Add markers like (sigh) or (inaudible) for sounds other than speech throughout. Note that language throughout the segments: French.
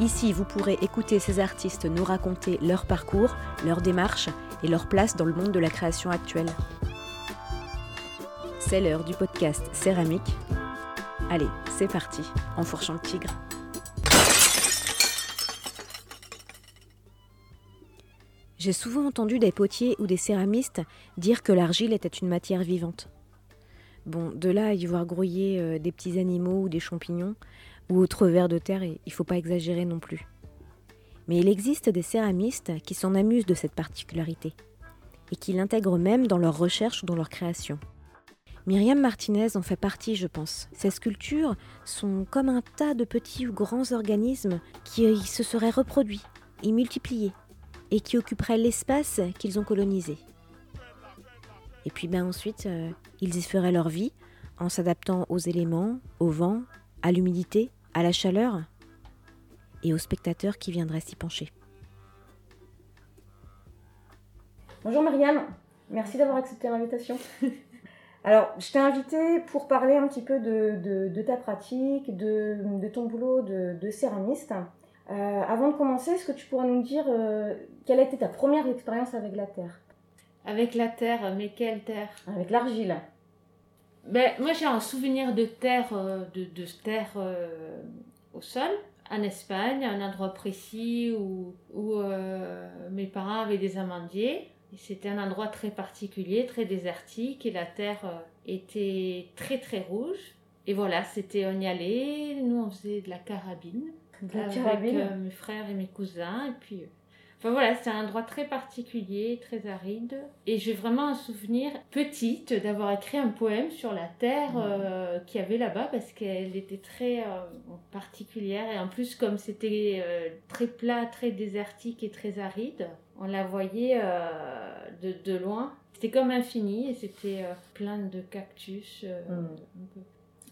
Ici, vous pourrez écouter ces artistes nous raconter leur parcours, leur démarche et leur place dans le monde de la création actuelle. C'est l'heure du podcast Céramique. Allez, c'est parti, en fourchant le tigre. J'ai souvent entendu des potiers ou des céramistes dire que l'argile était une matière vivante. Bon, de là à y voir grouiller euh, des petits animaux ou des champignons, ou autres vers de terre, il ne faut pas exagérer non plus. Mais il existe des céramistes qui s'en amusent de cette particularité, et qui l'intègrent même dans leurs recherches ou dans leur création. Myriam Martinez en fait partie, je pense. Ces sculptures sont comme un tas de petits ou grands organismes qui se seraient reproduits et multipliés, et qui occuperaient l'espace qu'ils ont colonisé. Et puis ben ensuite, euh, ils y feraient leur vie en s'adaptant aux éléments, au vent, à l'humidité, à la chaleur et aux spectateurs qui viendraient s'y pencher. Bonjour Myriam, merci d'avoir accepté l'invitation. (laughs) Alors, je t'ai invité pour parler un petit peu de, ta pratique, de, ton boulot de, céramiste. Euh, avant de commencer, est-ce que tu pourrais nous dire euh, quelle a été ta première expérience avec la terre? Avec la terre, mais quelle terre? Avec l'argile. Ben, moi, j'ai un souvenir de terre, euh, de, de terre euh, au sol, en Espagne, un endroit précis où, où euh, mes parents avaient des amandiers. C'était un endroit très particulier, très désertique, et la terre était très très rouge. Et voilà, c'était, on y allait, nous on faisait de la carabine. De la carabine. Avec mes frères et mes cousins, et puis Enfin voilà, c'est un endroit très particulier, très aride. Et j'ai vraiment un souvenir petite d'avoir écrit un poème sur la terre euh, qu'il y avait là-bas parce qu'elle était très euh, particulière. Et en plus, comme c'était euh, très plat, très désertique et très aride, on la voyait de, de, loin. C'était comme infini et c'était plein de cactus. Mm.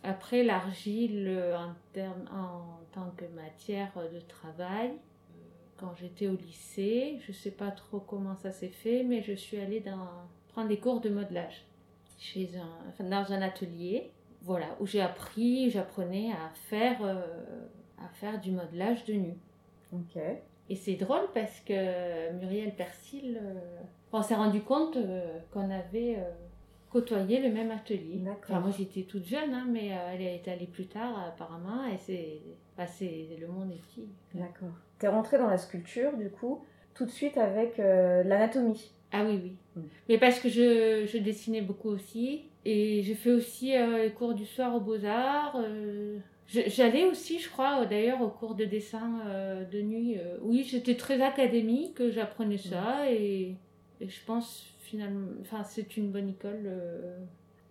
Après, l'argile en, en tant que matière de travail, quand j'étais au lycée. Je ne sais pas trop comment ça s'est fait, mais je suis allée dans, prendre des cours de modelage chez un, dans un atelier, voilà, où j'ai appris, j'apprenais à faire, euh, à faire du modelage de nu. Ok. Et c'est drôle parce que Muriel Persil, euh, on s'est rendu compte euh, qu'on avait côtoyé le même atelier. Enfin, moi j'étais toute jeune, hein, mais elle est allée plus tard apparemment, et c'est, bah, le monde est petit. D'accord tu es rentrée dans la sculpture, du coup, tout de suite avec euh, l'anatomie. Ah oui, oui. Mm. Mais parce que je, je, dessinais beaucoup aussi. Et j'ai fait aussi euh, les cours du soir aux Beaux-Arts. Euh, j'allais aussi, je crois, d'ailleurs, au cours de dessin de nuit. oui, j'étais très académique, j'apprenais ça. Mm. Et, et, je pense, finalement, enfin, c'est une bonne école.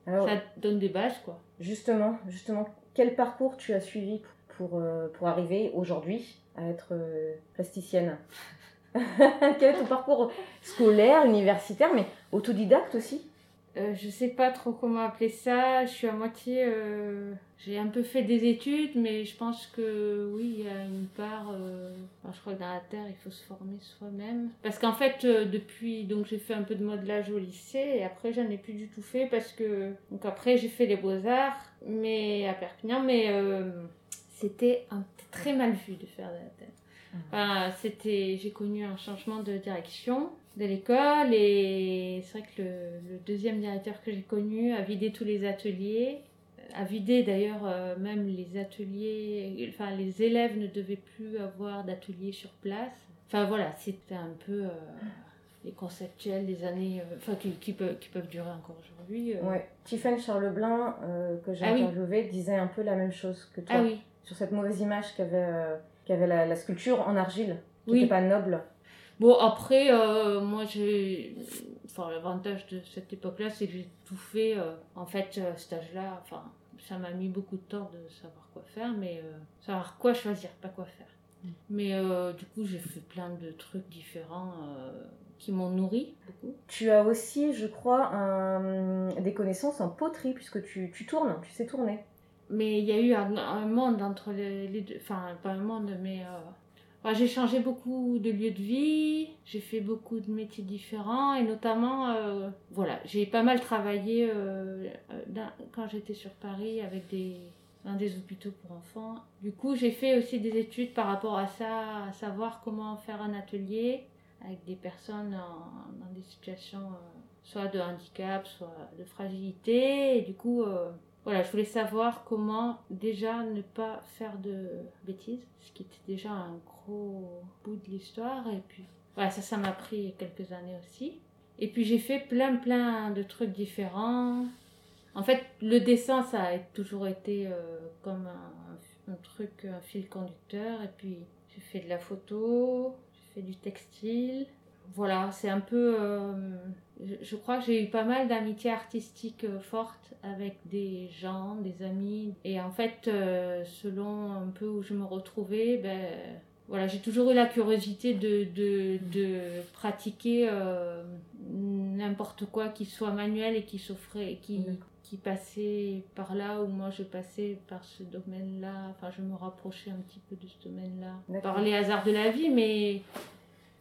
ça donne des bases, quoi. Justement, justement, quel parcours tu as suivi pour, pour arriver aujourd'hui à être euh, plasticienne (laughs) Quel est ton parcours scolaire, universitaire, mais autodidacte aussi? Euh, je sais pas trop comment appeler ça. Je suis à moitié. Euh, j'ai un peu fait des études, mais je pense que oui, il y a une part. Euh, je crois que dans la terre, il faut se former soi-même. Parce qu'en fait, depuis. Donc, j'ai fait un peu de modelage au lycée, et après, j'en ai plus du tout fait parce que. Donc, après, j'ai fait les beaux-arts, mais à Perpignan, mais c'était très mal vu de faire de la terre. Enfin, c'était, j'ai connu un changement de direction de l'école et c'est vrai que le, deuxième directeur que j'ai connu a vidé tous les ateliers, a vidé d'ailleurs euh, même les ateliers, enfin les élèves ne devaient plus avoir d'ateliers sur place. Enfin voilà, c'était un peu euh, les conceptuels des années, euh, enfin qui, peuvent, qui peuvent durer encore aujourd'hui. Ouais, Tiffany Charleblin que j'ai ah interviewé disait un peu la même chose que toi. Ah oui. Sur cette mauvaise image qu'avait qu'avait la, la, sculpture en argile, qui n'était pas noble. Bon, après, euh, moi, j'ai. Enfin, l'avantage de cette époque-là, c'est que j'ai tout fait. Euh, en fait, à cet âge-là, enfin, ça m'a mis beaucoup de temps de savoir quoi faire, mais euh, savoir quoi choisir, pas quoi faire. Mais euh, du coup, j'ai fait plein de trucs différents euh, qui m'ont nourri beaucoup. Tu as aussi, je crois, un- des connaissances en poterie, puisque tu, tu tournes, tu sais tourner. Mais il y a eu un, un monde entre les, deux. Enfin, pas un monde, mais. euh, j'ai changé beaucoup de lieux de vie, j'ai fait beaucoup de métiers différents, et notamment, euh, voilà, j'ai pas mal travaillé euh, quand j'étais sur Paris avec des, dans des hôpitaux pour enfants. Du coup, j'ai fait aussi des études par rapport à ça, à savoir comment faire un atelier avec des personnes dans des situations soit de handicap, soit de fragilité, et du coup. Voilà, je voulais savoir comment déjà ne pas faire de bêtises, ce qui était déjà un gros bout de l'histoire. Et puis, voilà, ça, ça m'a pris quelques années aussi. Et puis, j'ai fait plein, plein de trucs différents. En fait, le dessin, ça a toujours été euh, comme un, un truc, un fil conducteur. Et puis, j'ai fait de la photo, j'ai fait du textile. Voilà, c'est un peu. euh, je, crois que j'ai eu pas mal d'amitiés artistiques euh, fortes avec des gens, des amis. Et en fait, euh, selon un peu où je me retrouvais, ben, voilà, j'ai toujours eu la curiosité de, de, de pratiquer n'importe quoi qui soit manuel et qui s'offrait, qui, qui passait par là où moi je passais par ce domaine-là. Enfin, je me rapprochais un petit peu de ce domaine-là. Par les hasards de la vie, mais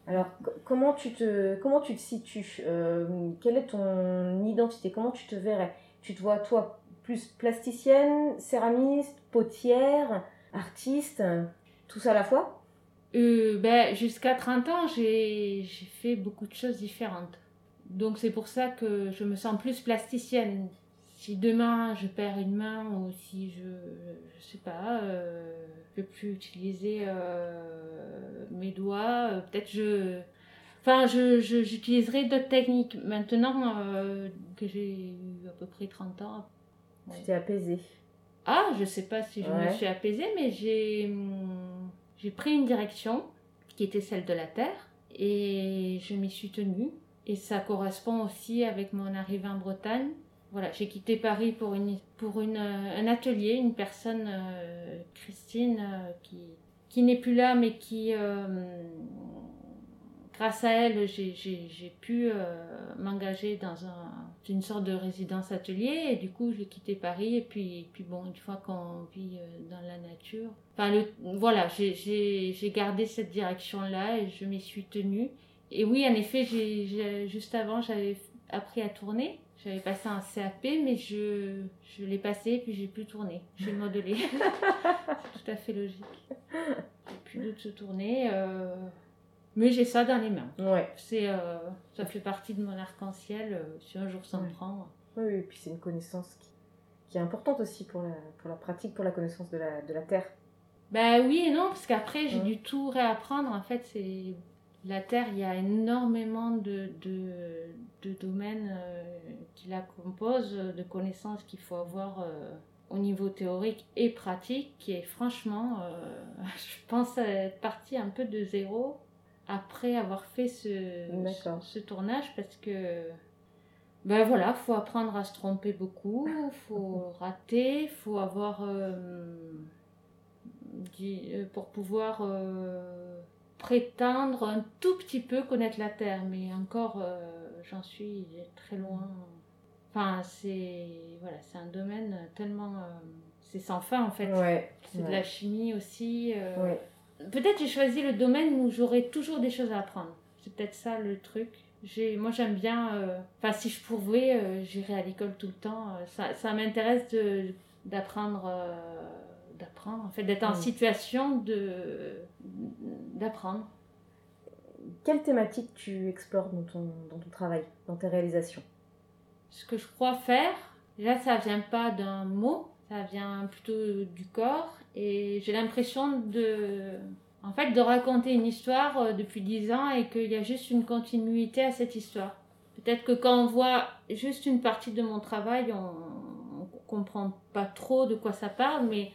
Alors, co- comment tu te, comment tu te situes Euh, Quelle est ton identité Comment tu te verrais? Tu te vois, toi, plus plasticienne, céramiste, potière, artiste, tout ça à la fois? Euh, ben, jusqu'à 30 ans, j'ai fait beaucoup de choses différentes. Donc c'est pour ça que je me sens plus plasticienne. Si demain je perds une main ou si je, je sais pas, euh, je peux plus utiliser euh, mes doigts, euh, peut-être je, enfin je, je- j'utiliserai d'autres techniques. Maintenant euh, que j'ai eu à peu près 30 ans, Tu t'es apaisée. ah, je sais pas si je me Ouais. suis apaisée, mais j'ai j'ai pris une direction qui était celle de la Terre et je m'y suis tenue. Et ça correspond aussi avec mon arrivée en Bretagne. Voilà, j'ai quitté Paris pour, une, pour une, euh, un atelier, une personne, euh, Christine, euh, qui, qui n'est plus là, mais qui, grâce à elle, j'ai- pu m'engager dans un, une sorte de résidence atelier. Et du coup, j'ai quitté Paris. Et puis, puis bon, une fois qu'on vit dans la nature, enfin, le, voilà, j'ai- gardé cette direction-là et je m'y suis tenue. Et oui, en effet, j'ai- juste avant, j'avais appris à tourner. J'avais passé un CAP, mais je, je l'ai passé et puis j'ai plus tourné. J'ai modelé. (laughs) C'est tout à fait logique. J'ai plus de se tourner. euh, Mais j'ai ça dans les mains. Ouais. C'est, euh, ça fait partie de mon arc-en-ciel. euh, si un jour ça me Ouais. prend. Oui, oui, et puis c'est une connaissance qui, qui est importante aussi pour la, pour la pratique, pour la connaissance de la, de la Terre. Bah oui et non, parce qu'après j'ai Ouais. dû tout réapprendre. En fait, c'est la Terre, il y a énormément de, de, de domaines euh, qui la composent, de connaissances qu'il faut avoir euh, au niveau théorique et pratique, qui est franchement, euh, (laughs) je pense être partie un peu de zéro après avoir fait ce, ce, ce tournage parce que ben voilà, faut apprendre à se tromper beaucoup, faut (laughs) rater, faut avoir euh, pour pouvoir euh, prétendre un tout petit peu connaître la Terre, mais encore euh, j'en suis très loin. Enfin, c'est voilà, c'est un domaine tellement euh, c'est sans fin en fait. Ouais. C'est de la chimie aussi. euh, Ouais. Peut-être j'ai choisi le domaine où j'aurai toujours des choses à apprendre. C'est peut-être ça le truc. J'ai, moi j'aime bien. Enfin, si je pouvais, j'irais à l'école tout le temps. Ça, ça m'intéresse de d'apprendre, d'apprendre. En fait, d'être en Mm. situation de d'apprendre. Quelle thématique tu explores dans ton, dans ton travail, dans tes réalisations? Ce que je crois faire, déjà ça vient pas d'un mot, ça vient plutôt du corps. Et j'ai l'impression de, en fait, de raconter une histoire euh, depuis dix ans et qu'il y a juste une continuité à cette histoire. Peut-être que quand on voit juste une partie de mon travail, on, on comprend pas trop de quoi ça parle, mais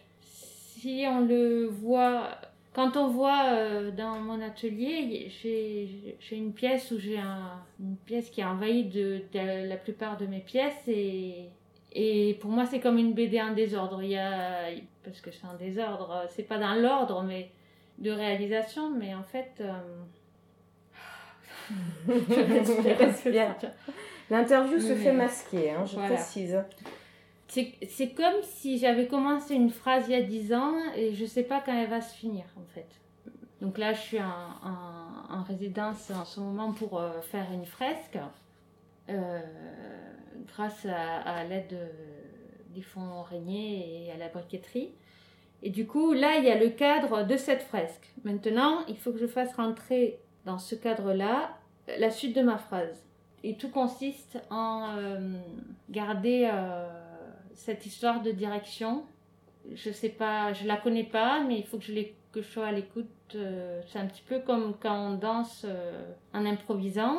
si on le voit, quand on voit euh, dans mon atelier, j'ai une pièce où j'ai un, une pièce qui est envahie de, de la plupart de mes pièces et et pour moi, c'est comme une BD en désordre. Il y a, parce que c'est en désordre, c'est pas dans l'ordre, mais de réalisation, mais en fait. euh. (laughs) (laughs) L'interview se fait masquer, hein, je Voilà. précise. C'est comme si j'avais commencé une phrase il y a 10 ans et je sais pas quand elle va se finir en fait. Donc là, je suis en, en- en résidence en ce moment pour euh, faire une fresque euh, grâce à, l'aide de- des fonds Régnier et à la briqueterie. Et du coup, là, il y a le cadre de cette fresque. Maintenant, il faut que je fasse rentrer dans ce cadre-là la suite de ma phrase. Et tout consiste en euh, garder euh, cette histoire de direction. Je sais pas, je la connais pas, mais il faut que je, que je sois à l'écoute. euh, c'est un petit peu comme quand on danse euh, en improvisant.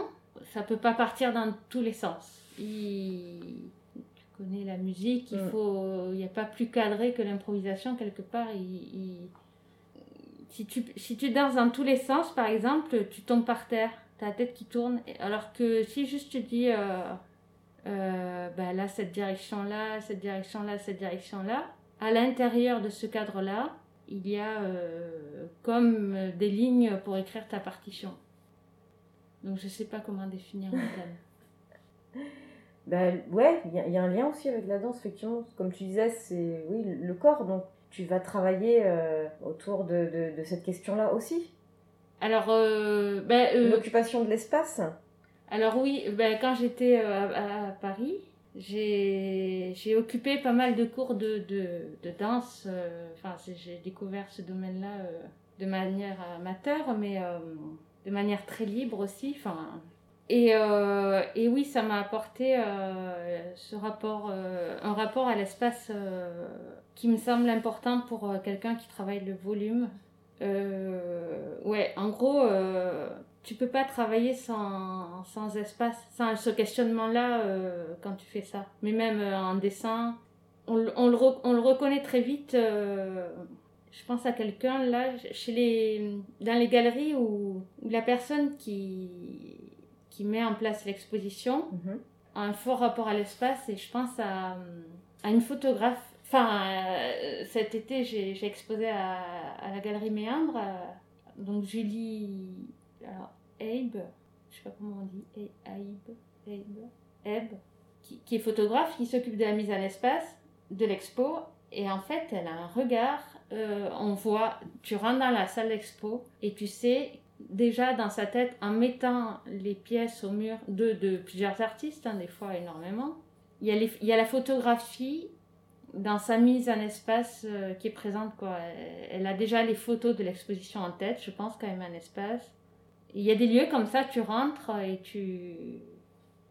Ça peut pas partir dans tous les sens. Il- Tu connais la musique, il Mm. faut, il n'y a pas plus cadré que l'improvisation quelque part. il- il- si tu, si tu danses dans tous les sens, par exemple, tu tombes par terre, ta tête qui tourne. Alors que si juste tu dis, euh, euh, bah là, cette direction-là, cette direction-là, cette direction-là, à l'intérieur de ce cadre-là, il y a euh, comme euh, des lignes pour écrire ta partition. Donc je sais pas comment définir mon thème. (laughs) Ben, ouais, il y, a- il y a un lien aussi avec la danse, effectivement. Comme tu disais, c'est oui, le corps. Donc, tu vas travailler euh, autour de, de- de cette question-là aussi. Alors, ben, euh, L'occupation de l'espace. Alors oui, ben, quand j'étais euh, à, Paris, j'ai occupé pas mal de cours de, de, danse. euh, Enfin, j'ai découvert ce domaine-là euh, de manière amateur, mais de manière très libre aussi. Enfin, et, et oui, ça m'a apporté ce rapport, un rapport à l'espace qui me semble important pour quelqu'un qui travaille le volume. Ouais, en gros, tu peux pas travailler sans, sans espace, sans ce questionnement-là euh, quand tu fais ça. Mais même euh, en dessin, on, le- on le, on le reconnaît très vite. euh, je pense à quelqu'un là, chez les, dans les galeries où, où la personne qui, qui met en place l'exposition Mhm. a un fort rapport à l'espace et je pense à, à une photographe. Enfin, euh, cet été, j'ai j'ai exposé à, à la galerie Méandre, donc Julie alors, Abe, je sais pas comment on dit, Abe, Abe, Abe, qui, est photographe, qui s'occupe de la mise en espace de l'expo. Et en fait, elle a un regard, euh, on voit, tu rentres dans la salle d'expo et tu sais déjà dans sa tête, en mettant les pièces au mur de, plusieurs artistes, hein, des fois énormément, il y, a la photographie dans sa mise en espace euh, qui est présente. Quoi. Elle, elle a déjà les photos de l'exposition en tête, je pense, quand même un espace. Il y a des lieux comme ça, tu rentres et tu,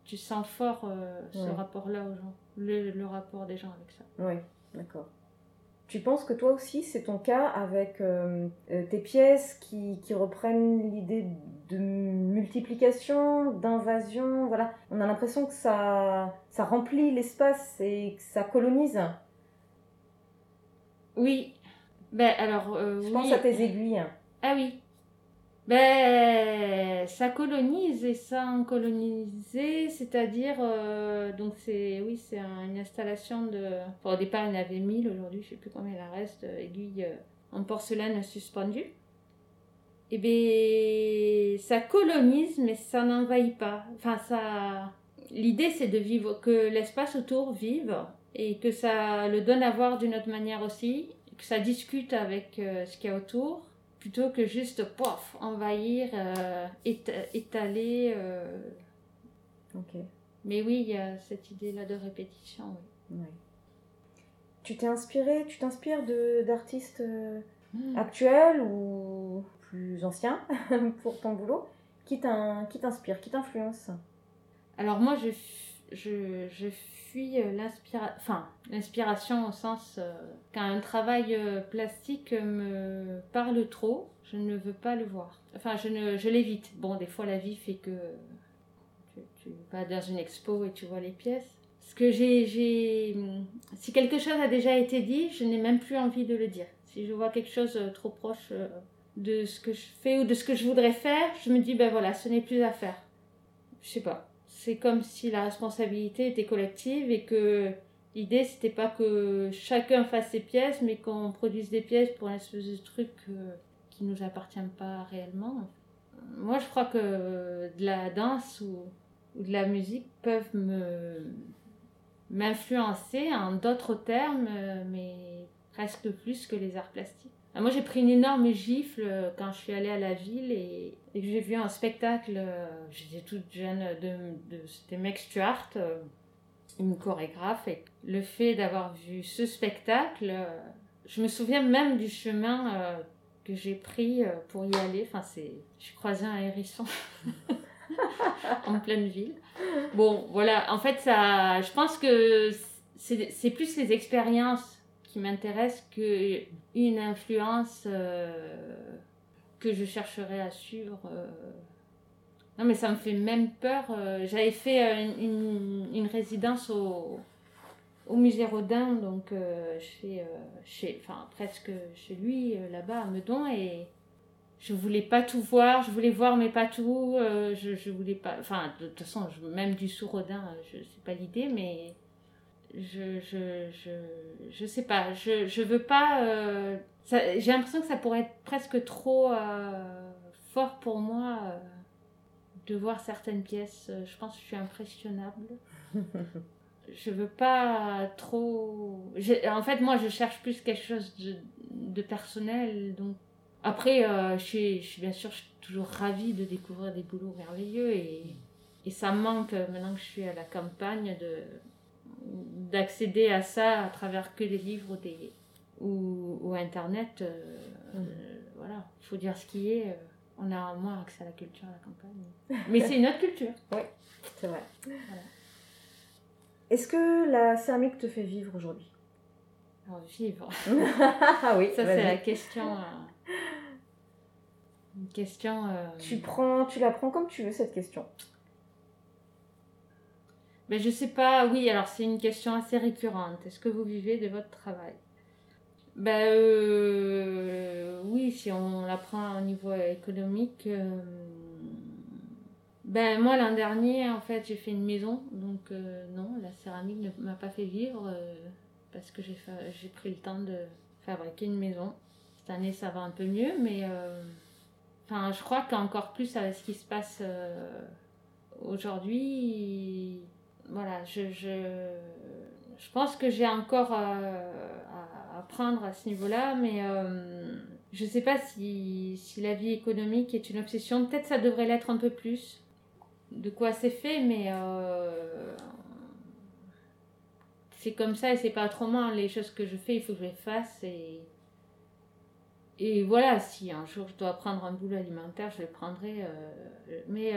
tu sens fort euh, ce Ouais. rapport-là aux gens, le, le rapport des gens avec ça. Oui, d'accord. Tu penses que toi aussi, c'est ton cas avec euh, euh, tes pièces qui, qui reprennent l'idée de multiplication, d'invasion, voilà. On a l'impression que ça, ça remplit l'espace et que ça colonise. Oui, ben alors. euh, Je oui. pense à tes aiguilles. Ah oui. Ben, ça colonise et sans coloniser, c'est-à-dire, euh, donc c'est, oui, c'est un- une installation de, au départ il y en avait 1000, aujourd'hui je sais plus combien il en reste, euh, aiguilles euh, en porcelaine suspendues. Et ben, ça colonise, mais ça n'envahit pas. Enfin, ça, l'idée c'est de vivre, que l'espace autour vive et que ça le donne à voir d'une autre manière aussi, que ça discute avec ce qu'il y a autour plutôt que juste pof, envahir, euh, éta- étaler. euh. Ok. Mais oui, il y a cette idée-là de répétition. oui. Tu t'es inspiré, tu t'inspires de d'artistes euh, Hmm. actuels ou plus anciens (laughs) pour ton boulot? Qui t'in- qui t'inspire, qui t'influence Alors moi, je, je, je fuis euh, l'inspira- enfin, l'inspiration au sens euh, quand un travail euh, plastique me parle trop, je ne veux pas le voir. Enfin, je, ne, je l'évite. Bon, des fois, la vie fait que tu, tu vas dans une expo et tu vois les pièces. Ce que j'ai, j'ai, si quelque chose a déjà été dit, je n'ai même plus envie de le dire. Si je vois quelque chose euh, trop proche euh, de ce que je fais ou de ce que je voudrais faire, je me dis ben voilà, ce n'est plus à faire. Je sais pas. C'est comme si la responsabilité était collective et que l'idée c'était pas que chacun fasse ses pièces, mais qu'on produise des pièces pour un espèce de truc euh, qui nous appartient pas réellement. Moi, je crois que de la danse ou, ou de la musique peuvent me m'influencer en d'autres termes, mais presque plus que les arts plastiques. Ah, moi, j'ai pris une énorme gifle euh, quand je suis allée à la ville et, que j'ai vu un spectacle. euh, J'étais toute jeune, de, de, c'était Meg Stuart, euh, une chorégraphe. Et le fait d'avoir vu ce spectacle, euh, je me souviens même du chemin euh, que j'ai pris euh, pour y aller. Enfin, c'est, j'ai croisé un hérisson (laughs) en pleine ville. Bon, voilà. En fait, ça, je pense que c'est plus les expériences qui m'intéressent que une influence euh, que je chercherais à suivre. euh. Non, mais ça me fait même peur. euh, J'avais fait une, une, résidence au, au musée Rodin, donc chez, chez, enfin, presque chez lui, là-bas à Meudon, et je voulais pas tout voir, je voulais voir mais pas tout, je, je voulais pas, enfin de toute façon, même du sous Rodin, je c'est pas l'idée, mais je, je, je, je sais pas, je, je veux pas, euh, j'ai l'impression que ça pourrait être presque trop euh, fort pour moi euh, de voir certaines pièces, je pense que je suis impressionnable. (laughs) je veux pas trop. En fait, moi, je cherche plus quelque chose de, de personnel. Donc, après, euh, je, suis, je suis bien sûr je suis toujours ravie de découvrir des boulots merveilleux et, et ça me manque maintenant que je suis à la campagne de d'accéder à ça à travers que des livres ou des ou, ou internet. euh, Mhm. euh, voilà, il faut dire ce qui est. euh, on a moins accès à la culture à la campagne. (laughs) Mais c'est une autre culture. C'est vrai. Est-ce que la céramique te fait vivre aujourd'hui? Alors, vivre. (laughs) Ah oui, Ça, c'est la question. euh, Une question. euh, Tu prends, tu la prends comme tu veux cette question. Mais je sais pas, oui, alors c'est une question assez récurrente. Est-ce que vous vivez de votre travail? Ben euh, oui, si on la prend au niveau économique. euh, ben moi l'an dernier, en fait, j'ai fait une maison, donc euh, non, la céramique ne m'a pas fait vivre parce que j'ai fa- pris le temps de fabriquer une maison. Cette année, ça va un peu mieux, mais je crois qu'encore plus avec ce qui se passe aujourd'hui, voilà, je, je, je pense que j'ai encore euh, à apprendre à ce niveau-là, mais euh, je sais pas si, si la vie économique est une obsession. Peut-être ça devrait l'être un peu plus. De quoi c'est fait, mais euh, c'est comme ça et c'est pas autrement. Les choses que je fais, il faut que je les fasse et et voilà, si un jour je dois prendre un boulot alimentaire, je le prendrai. mais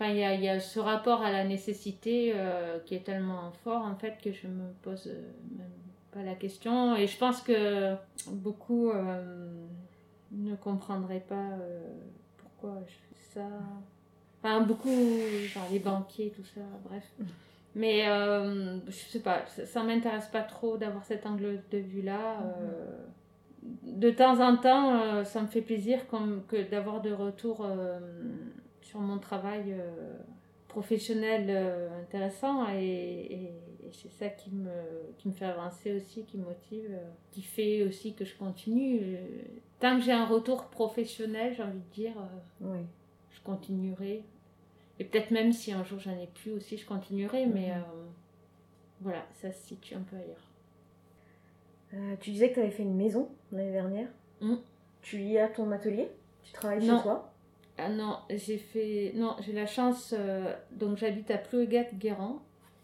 enfin, il y a, y a ce rapport à la nécessité euh, qui est tellement fort en fait que je me pose euh, même pas la question. Et je pense que beaucoup euh, ne comprendraient pas pourquoi je fais ça. Enfin, beaucoup, les banquiers, tout ça, bref. Mais je sais pas, ça, ça m'intéresse pas trop d'avoir cet angle de vue-là. de temps en temps, ça me fait plaisir comme que d'avoir de retour sur mon travail euh, professionnel euh, intéressant et, et- et c'est ça qui me, qui me fait avancer aussi, qui me motive, euh, qui fait aussi que je continue. Tant que j'ai un retour professionnel, j'ai envie de dire, Oui. je continuerai. Et peut-être même si un jour j'en ai plus aussi, je continuerai, mais Mhm. euh, voilà, ça se situe un peu ailleurs. Euh, tu disais que tu avais fait une maison l'année dernière. Mm. Tu y as ton atelier? Tu travailles Non. chez toi? Ah non, j'ai fait. Non, j'ai la chance. euh, Donc j'habite à Plouégat-Guérand.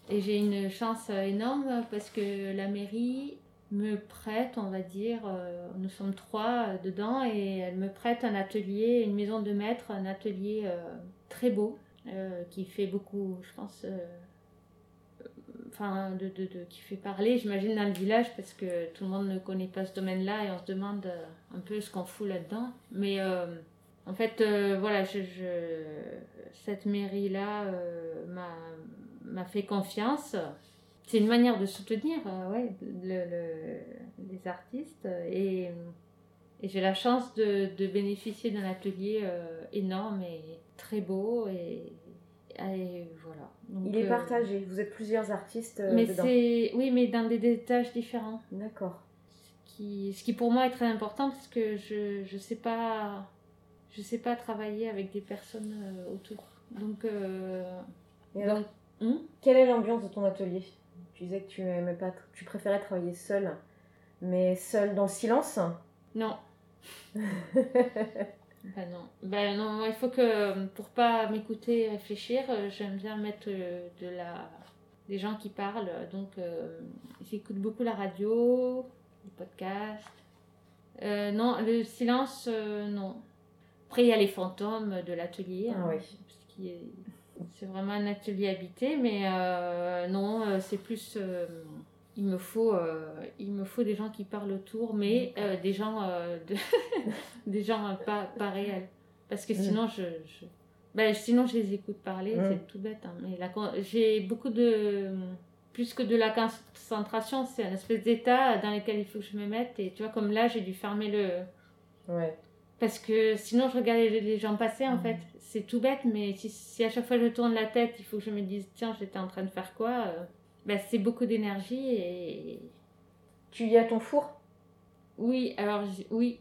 Et j'ai une chance euh, énorme parce que la mairie me prête, on va dire, euh, nous sommes trois dedans, et elle me prête un atelier, une maison de maître, un atelier très beau, qui fait beaucoup, je pense, enfin, de, de, de- qui fait parler, j'imagine, dans le village, parce que tout le monde ne connaît pas ce domaine-là, et on se demande un peu ce qu'on fout là-dedans. Mais en fait, euh, voilà, je, je- cette mairie-là euh, m'a fait confiance. C'est une manière de soutenir euh, ouais, le, le- les artistes. Et, et j'ai la chance de, de bénéficier d'un atelier énorme et très beau. Et, et voilà. Donc, Il est partagé. Vous êtes plusieurs artistes Mais. Oui, mais dans des étages différents. D'accord. Ce qui, ce qui pour moi est très important parce que je ne sais pas je sais pas travailler avec des personnes euh, autour. Donc, euh, Et alors, hmm quelle est l'ambiance de ton atelier? Tu disais que tu aimais pas, tu préférais travailler seule, mais seule dans le silence? Non. (laughs) ben non. Ben non, il faut que pour pas m'écouter et réfléchir, euh, j'aime bien mettre de la des gens qui parlent. Donc, j'écoute beaucoup la radio, les podcasts. non, le silence, non. Après, il y a les fantômes de l'atelier. Ah hein, c'est vraiment un atelier habité, mais euh, non, euh, c'est plus. Euh, il, me faut, il me faut des gens qui parlent autour, mais des gens, de (laughs) des gens pas, pas réels. Parce que mm. sinon, je, Ben, sinon, je les écoute parler, mm. c'est tout bête. Hein, mais j'ai beaucoup de. Plus que de la concentration, c'est un espèce d'état dans lequel il faut que je me mette. Et tu vois, comme là, j'ai dû fermer le. Ouais. Parce que sinon, je regardais les gens passer, en mm. fait. C'est tout bête, mais si, à chaque fois je tourne la tête, il faut que je me dise, tiens, j'étais en train de faire quoi euh, ben, C'est beaucoup d'énergie et. Tu y as ton four? Oui, alors, oui.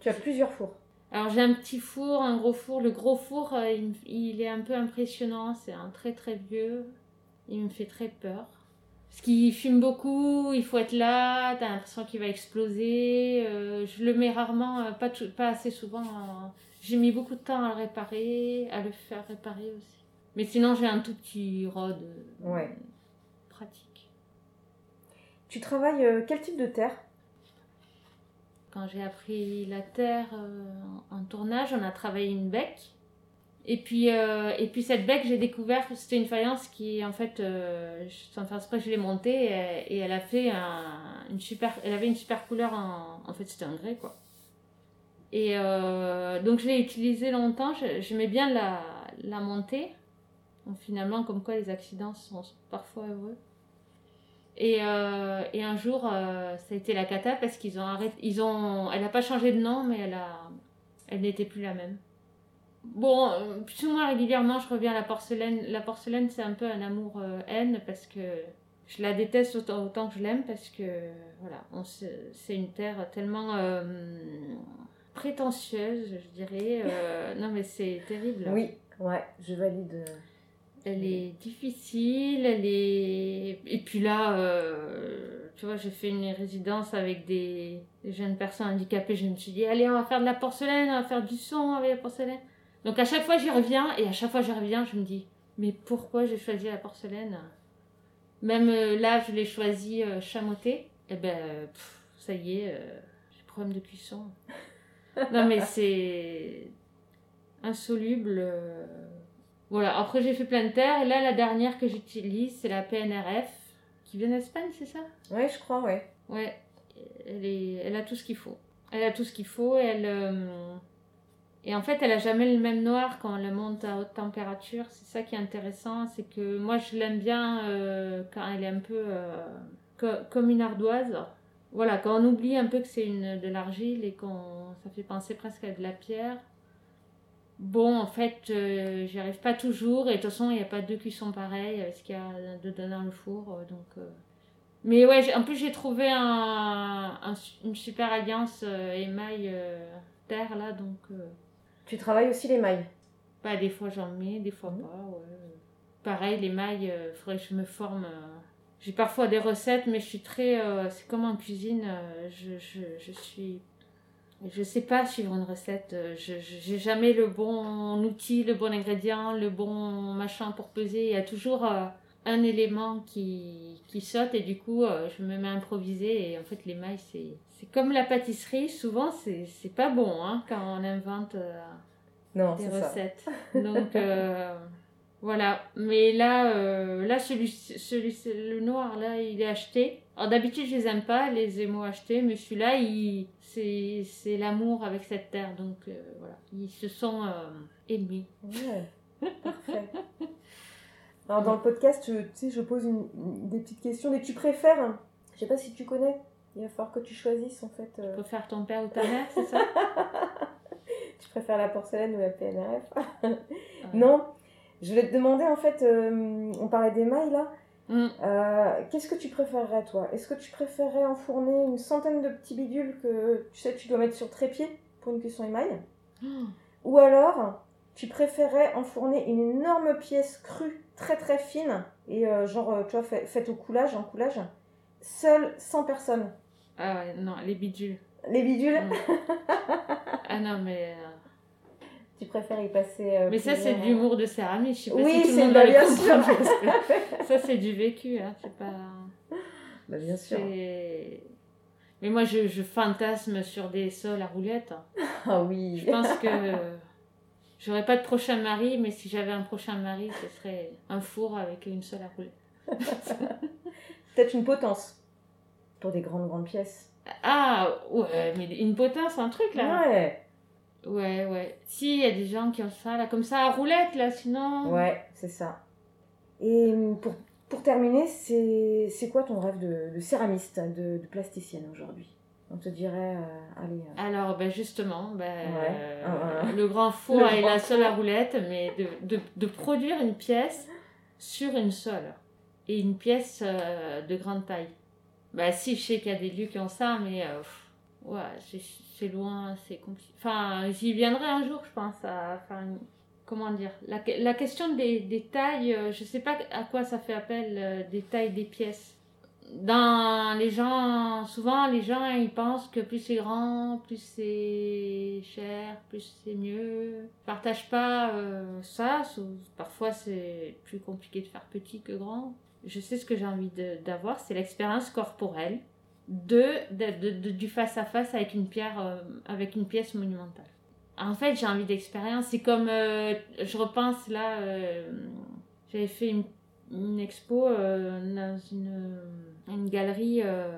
Tu as plusieurs fours Alors, j'ai un petit four, un gros four. Le gros four, euh, il est un peu impressionnant. C'est un très très vieux. Il me fait très peur. Parce qu'il fume beaucoup, il faut être là, t'as l'impression qu'il va exploser. Euh, je le mets rarement, euh, pas, pas assez souvent. J'ai mis beaucoup de temps à le réparer, à le faire réparer aussi. Mais sinon, j'ai un tout petit rod euh, ouais. pratique. Tu travailles quel type de terre? Quand j'ai appris la terre en tournage, on a travaillé une bec. Et puis, euh, et puis cette bec, j'ai découvert que c'était une faïence qui, en fait, euh, sans faire exprès, je l'ai montée et, elle a fait une super, elle avait une super couleur en, fait, c'était un grès, quoi. Et euh, donc je l'ai utilisée longtemps, j'aimais bien la, la monter. Donc finalement, comme quoi les accidents sont parfois heureux. Et, euh, et un jour, euh, ça a été la cata parce qu'ils ont arrêté, ils ont, elle n'a pas changé de nom, mais elle elle n'était plus la même. Bon, euh, plus ou moins régulièrement, je reviens à la porcelaine. La porcelaine, c'est un peu un amour-haine parce que je la déteste autant, autant que je l'aime parce que, voilà, c'est une terre tellement euh, prétentieuse, je dirais. Euh, (laughs) non, mais c'est terrible. Oui, ouais, je valide. Elle est difficile, elle est. Et puis là, tu vois, j'ai fait une résidence avec des, des, jeunes personnes handicapées. Je me suis dit, allez, on va faire de la porcelaine, on va faire du son avec la porcelaine. Donc à chaque fois j'y reviens et à chaque fois j'y reviens, je me dis mais pourquoi j'ai choisi la porcelaine? Même euh, là, je l'ai choisi euh, chamoté. Et eh ben ça y est, euh, j'ai problème de cuisson. (laughs) non mais c'est insoluble. Voilà, après j'ai fait plein de terre et là la dernière que j'utilise, c'est la PNRF qui vient d'Espagne, c'est ça? Ouais, je crois, ouais. Ouais, elle, est... elle a tout ce qu'il faut. Elle a tout ce qu'il faut, elle et en fait, elle a jamais le même noir quand elle monte à haute température. C'est ça qui est intéressant, c'est que moi je l'aime bien euh, quand elle est un peu euh, comme une ardoise. Voilà, quand on oublie un peu que c'est une de l'argile et qu'on ça fait penser presque à de la pierre. Bon, en fait, euh, j'y arrive pas toujours et de toute façon, il n'y a pas deux cuissons pareilles avec ce qu'il y a dedans dans le four, donc. Mais ouais, en plus j'ai trouvé un, une super alliance émail terre là, donc. Tu travailles aussi les mailles Bah, des fois j'en mets, des fois pas, ouais. Pareil, les mailles, il euh, faudrait que je me forme. Euh. J'ai parfois des recettes, mais je suis très. Euh, c'est comme en cuisine, je, je, je suis. Je sais pas suivre une recette. Je j'ai jamais le bon outil, le bon ingrédient, le bon machin pour peser. Il y a toujours un élément qui, qui saute et du coup, je me mets à improviser. Et en fait, les mailles, c'est c'est comme la pâtisserie, souvent c'est pas bon hein, quand on invente euh, des recettes. Donc euh, (laughs) voilà. Mais là, euh, là celui, celui, le noir, là, il est acheté. Alors d'habitude, je les aime pas, les émaux achetés, mais celui-là, c'est l'amour avec cette terre. Donc voilà, ils se sont aimés. Ouais, parfait. (laughs) Alors dans le podcast, tu sais, je pose une, des petites questions. Mais tu préfères, je sais pas si tu connais, il va falloir que tu choisisses en fait. Euh... Tu préfères ton père ou ta mère, c'est ça? (laughs) Tu préfères la porcelaine ou la PNRF Non, je vais te demander en fait, euh, on parlait des mailles là, Mm. Euh, Qu'est-ce que tu préférerais, toi? Est-ce que tu préférerais enfourner une centaine de petits bidules que tu sais tu dois mettre sur trépied pour une cuisson émail? (gasps) Ou alors, tu préférais enfourner une énorme pièce crue, très très fine, et euh, genre, euh, tu vois, fait- faite au coulage, en coulage, seule, sans personne Ah ouais, non, les bidules. Les bidules, Mm. (laughs) ah non, mais. euh, tu préfères y passer. euh, Mais ça, c'est de l'humour de Céramis. Je sais pas Oui, si tout c'est le monde bah, va le bien sûr. comprendre. (laughs) ça, c'est du vécu. Hein. C'est pas. (laughs) Bah, bien sûr. Mais moi, je, je fantasme sur des sols à roulettes. Ah oui. Je pense que j'aurais pas de prochain mari, mais si j'avais un prochain mari, ce serait un four avec une seule à roulette. (laughs) Peut-être une potence pour des grandes grandes pièces. Ah, ouais, mais une potence, un truc là. Ouais. Ouais, ouais. Si, il y a des gens qui ont ça là, comme ça à roulette là, sinon. Ouais, c'est ça. Et hum, pour, pour terminer, c'est c'est quoi ton rêve de, de céramiste, de, de plasticienne aujourd'hui? On te dirait, euh, allez. euh, Alors, ben justement, ben, Ouais. euh, Ah, le grand (laughs) four Le grand la sole à roulette, mais de, de, de produire une pièce sur une sole. Et une pièce de grande taille. Bah si, je sais qu'il y a des lieux qui ont ça, mais pff, ouais, c'est- loin, c'est compliqué. Enfin, j'y viendrai un jour, je pense, à faire une- Comment dire la, la question des, des tailles, je sais pas à quoi ça fait appel, des tailles des pièces. Dans les gens, souvent les gens ils pensent que plus c'est grand, plus c'est cher, plus c'est mieux. Ils partagent pas euh, ça, parfois c'est plus compliqué de faire petit que grand. Je sais ce que j'ai envie d'avoir, c'est l'expérience corporelle de, de- de- du face à face avec une pierre, euh, avec une pièce monumentale. En fait, j'ai envie d'expérience. C'est comme, euh, je repense là, j'avais fait une, une expo euh, dans une, une galerie euh,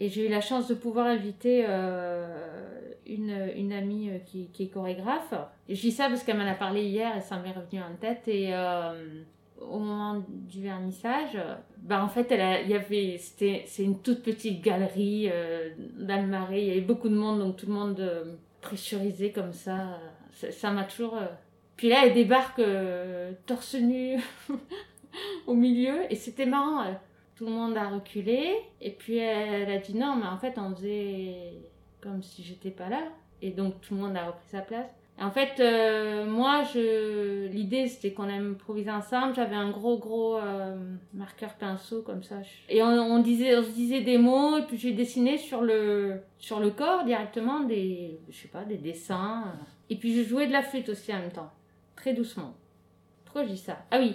et j'ai eu la chance de pouvoir inviter euh, une, une amie qui, qui est chorégraphe. Et je dis ça parce qu'elle m'en a parlé hier et ça m'est revenu en tête. Et au moment du vernissage, bah en fait, c'est une toute petite galerie euh, dans le marais. Il y avait beaucoup de monde, donc tout le monde pressurisé comme ça. Ça m'a toujours. Puis là, elle débarque torse nu (laughs) au milieu et c'était marrant. euh, Tout le monde a reculé et puis elle a dit non, mais en fait, on faisait comme si j'étais pas là et donc tout le monde a repris sa place. En fait, euh, moi, je l'idée c'était qu'on improvisait ensemble. J'avais un gros gros euh, marqueur pinceau comme ça, et on, on disait, on se disait des mots et puis j'ai dessiné sur le sur le corps directement des, je sais pas, des dessins. Et puis je jouais de la flûte aussi en même temps, très doucement. Pourquoi je dis ça? Ah oui,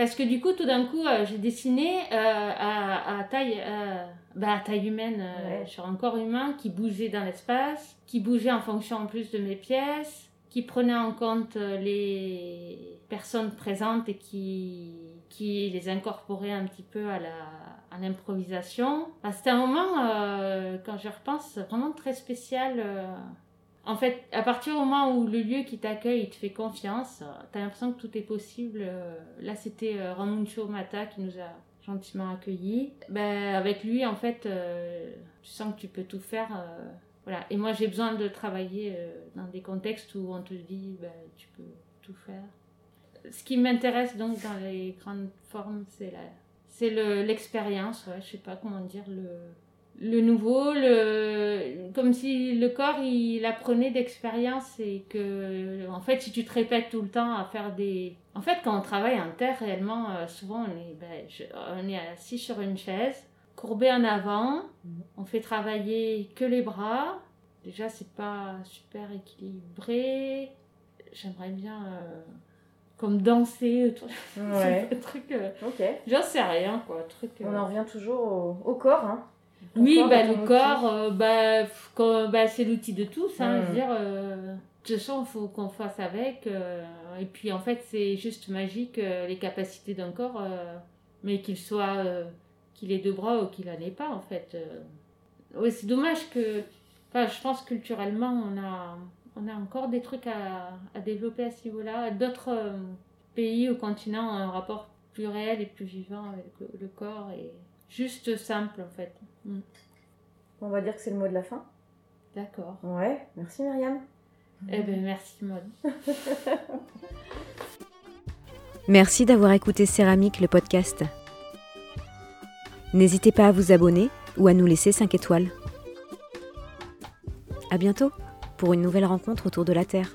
parce que du coup, tout d'un coup, euh, j'ai dessiné euh, à, à taille, euh, bah, à taille humaine, Ouais. sur un corps humain qui bougeait dans l'espace, qui bougeait en fonction en plus de mes pièces, qui prenait en compte les personnes présentes et qui, qui les incorporait un petit peu à la à l'improvisation. Bah, C'était un moment, euh, quand je repense, vraiment très spécial. euh, en fait, à partir du moment où le lieu qui t'accueille, il te fait confiance, euh, t'as l'impression que tout est possible. Euh, Là, c'était euh, Ramuncho Mata qui nous a gentiment accueillis. Ben, avec lui, en fait, tu sens que tu peux tout faire. voilà. Et moi, j'ai besoin de travailler dans des contextes où on te dit, ben, tu peux tout faire. Ce qui m'intéresse donc dans les grandes formes, c'est l'expérience. Ouais, je sais pas comment dire le le nouveau, le, comme si le corps il apprenait d'expérience et que, en fait, si tu te répètes tout le temps à faire des. En fait, quand on travaille en terre, réellement, euh, souvent on est, ben, je- on est assis sur une chaise, courbé en avant, on fait travailler que les bras. Déjà, c'est pas super équilibré. J'aimerais bien. euh, comme danser autour Ouais. (laughs) truc. euh, Ok. J'en sais rien, quoi. Truc, euh, On en revient toujours au, au corps. Hein. Oui, bah, le corps, euh, bah, quand- bah, c'est l'outil de tous. Hein, Mm. je veux dire, euh, de toute façon, il faut qu'on fasse avec. euh, et puis, en fait, c'est juste magique, les capacités d'un corps, mais qu'il soit, qu'il ait deux bras ou qu'il n'en ait pas, en fait. Oui, c'est dommage que, enfin, je pense culturellement, on a, on a encore des trucs à, à développer à ce niveau-là. D'autres pays ou continents ont un rapport plus réel et plus vivant avec le, le corps et juste simple, en fait. Mm. On va dire que c'est le mot de la fin. D'accord. Ouais. Merci Myriam. Eh ben merci Maud. (laughs) Merci d'avoir écouté Céramique, le podcast. N'hésitez pas à vous abonner ou à nous laisser 5 étoiles. À bientôt pour une nouvelle rencontre autour de la Terre.